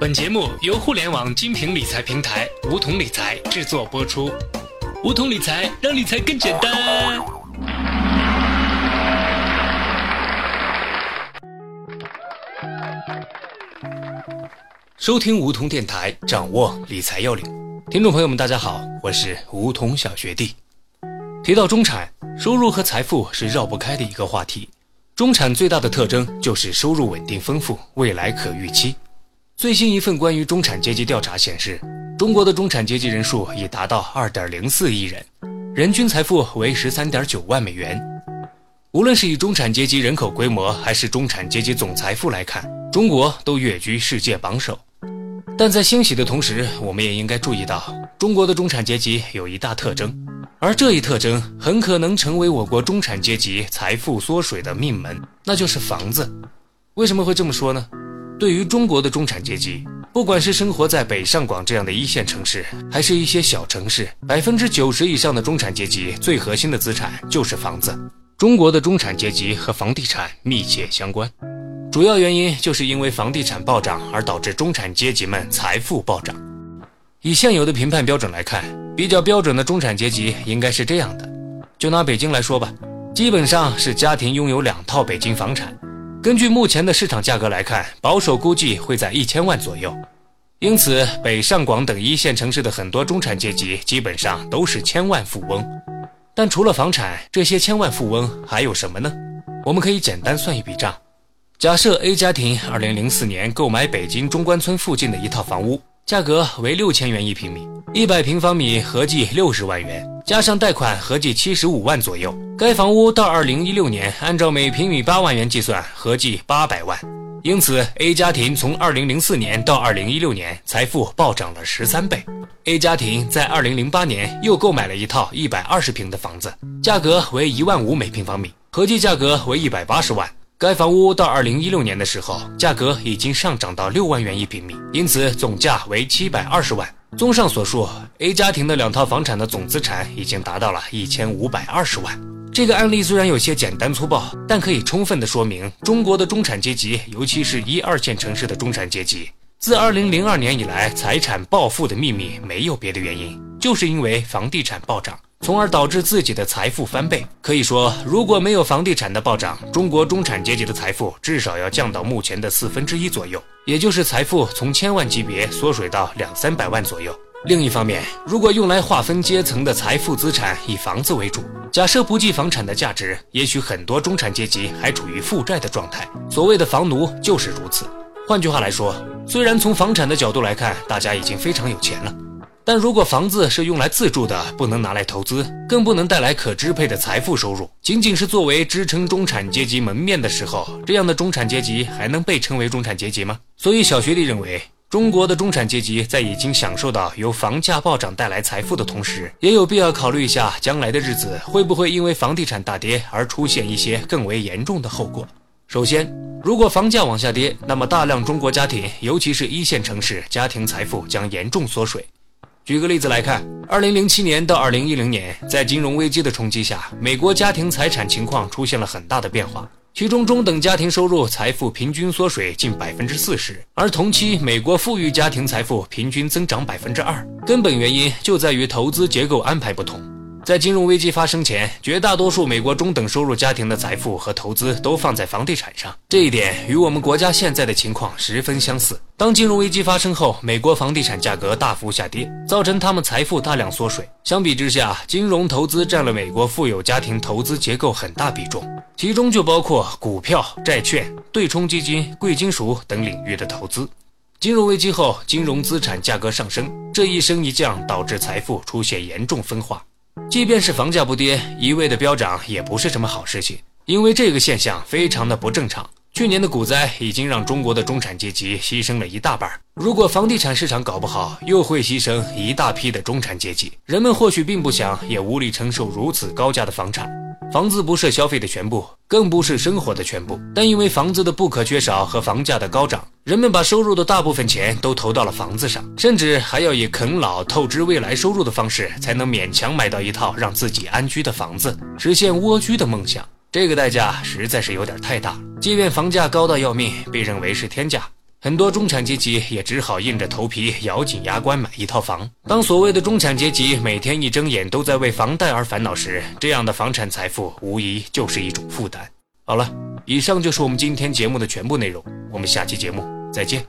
本节目由互联网精品理财平台梧桐理财制作播出。梧桐理财让理财更简单。收听梧桐电台，掌握理财要领。听众朋友们，大家好，我是梧桐小学弟。提到中产，收入和财富是绕不开的一个话题。中产最大的特征就是收入稳定丰富，未来可预期。最新一份关于中产阶级调查显示，中国的中产阶级人数已达到二点零四亿人，人均财富为十三点九万美元。无论是以中产阶级人口规模，还是中产阶级总财富来看，中国都跃居世界榜首。但在欣喜的同时，我们也应该注意到，中国的中产阶级有一大特征，而这一特征很可能成为我国中产阶级财富缩水的命门，那就是房子。为什么会这么说呢？对于中国的中产阶级，不管是生活在北上广这样的一线城市，还是一些小城市，百分之九十以上的中产阶级最核心的资产就是房子。中国的中产阶级和房地产密切相关。主要原因就是因为房地产暴涨而导致中产阶级们财富暴涨。以现有的评判标准来看，比较标准的中产阶级应该是这样的：就拿北京来说吧，基本上是家庭拥有两套北京房产。根据目前的市场价格来看，保守估计会在一千万左右。因此，北上广等一线城市的很多中产阶级基本上都是千万富翁。但除了房产，这些千万富翁还有什么呢？我们可以简单算一笔账。假设 A 家庭2004年购买北京中关村附近的一套房屋，价格为六千元一平米，一百平方米合计六十万元，加上贷款合计七十五万左右。该房屋到2016年按照每平米八万元计算，合计八百万。因此，A 家庭从2004年到2016年财富暴涨了十三倍。A 家庭在2008年又购买了一套一百二十平的房子，价格为一万五每平方米，合计价格为一百八十万。该房屋到二零一六年的时候，价格已经上涨到六万元一平米，因此总价为七百二十万。综上所述，A 家庭的两套房产的总资产已经达到了一千五百二十万。这个案例虽然有些简单粗暴，但可以充分的说明中国的中产阶级，尤其是一二线城市的中产阶级，自二零零二年以来财产暴富的秘密，没有别的原因，就是因为房地产暴涨。从而导致自己的财富翻倍。可以说，如果没有房地产的暴涨，中国中产阶级的财富至少要降到目前的四分之一左右，也就是财富从千万级别缩水到两三百万左右。另一方面，如果用来划分阶层的财富资产以房子为主，假设不计房产的价值，也许很多中产阶级还处于负债的状态。所谓的房奴就是如此。换句话来说，虽然从房产的角度来看，大家已经非常有钱了。但如果房子是用来自住的，不能拿来投资，更不能带来可支配的财富收入，仅仅是作为支撑中产阶级门面的时候，这样的中产阶级还能被称为中产阶级吗？所以，小学弟认为，中国的中产阶级在已经享受到由房价暴涨带来财富的同时，也有必要考虑一下将来的日子会不会因为房地产大跌而出现一些更为严重的后果。首先，如果房价往下跌，那么大量中国家庭，尤其是一线城市，家庭财富将严重缩水。举个例子来看，二零零七年到二零一零年，在金融危机的冲击下，美国家庭财产情况出现了很大的变化。其中，中等家庭收入财富平均缩水近百分之四十，而同期美国富裕家庭财富平均增长百分之二。根本原因就在于投资结构安排不同。在金融危机发生前，绝大多数美国中等收入家庭的财富和投资都放在房地产上，这一点与我们国家现在的情况十分相似。当金融危机发生后，美国房地产价格大幅下跌，造成他们财富大量缩水。相比之下，金融投资占了美国富有家庭投资结构很大比重，其中就包括股票、债券、对冲基金、贵金属等领域的投资。金融危机后，金融资产价格上升，这一升一降导致财富出现严重分化。即便是房价不跌，一味的飙涨也不是什么好事情，因为这个现象非常的不正常。去年的股灾已经让中国的中产阶级牺牲了一大半，如果房地产市场搞不好，又会牺牲一大批的中产阶级。人们或许并不想，也无力承受如此高价的房产。房子不是消费的全部，更不是生活的全部，但因为房子的不可缺少和房价的高涨，人们把收入的大部分钱都投到了房子上，甚至还要以啃老透支未来收入的方式，才能勉强买到一套让自己安居的房子，实现蜗居的梦想。这个代价实在是有点太大。即便房价高到要命，被认为是天价，很多中产阶级也只好硬着头皮咬紧牙关买一套房。当所谓的中产阶级每天一睁眼都在为房贷而烦恼时，这样的房产财富无疑就是一种负担。好了，以上就是我们今天节目的全部内容，我们下期节目再见。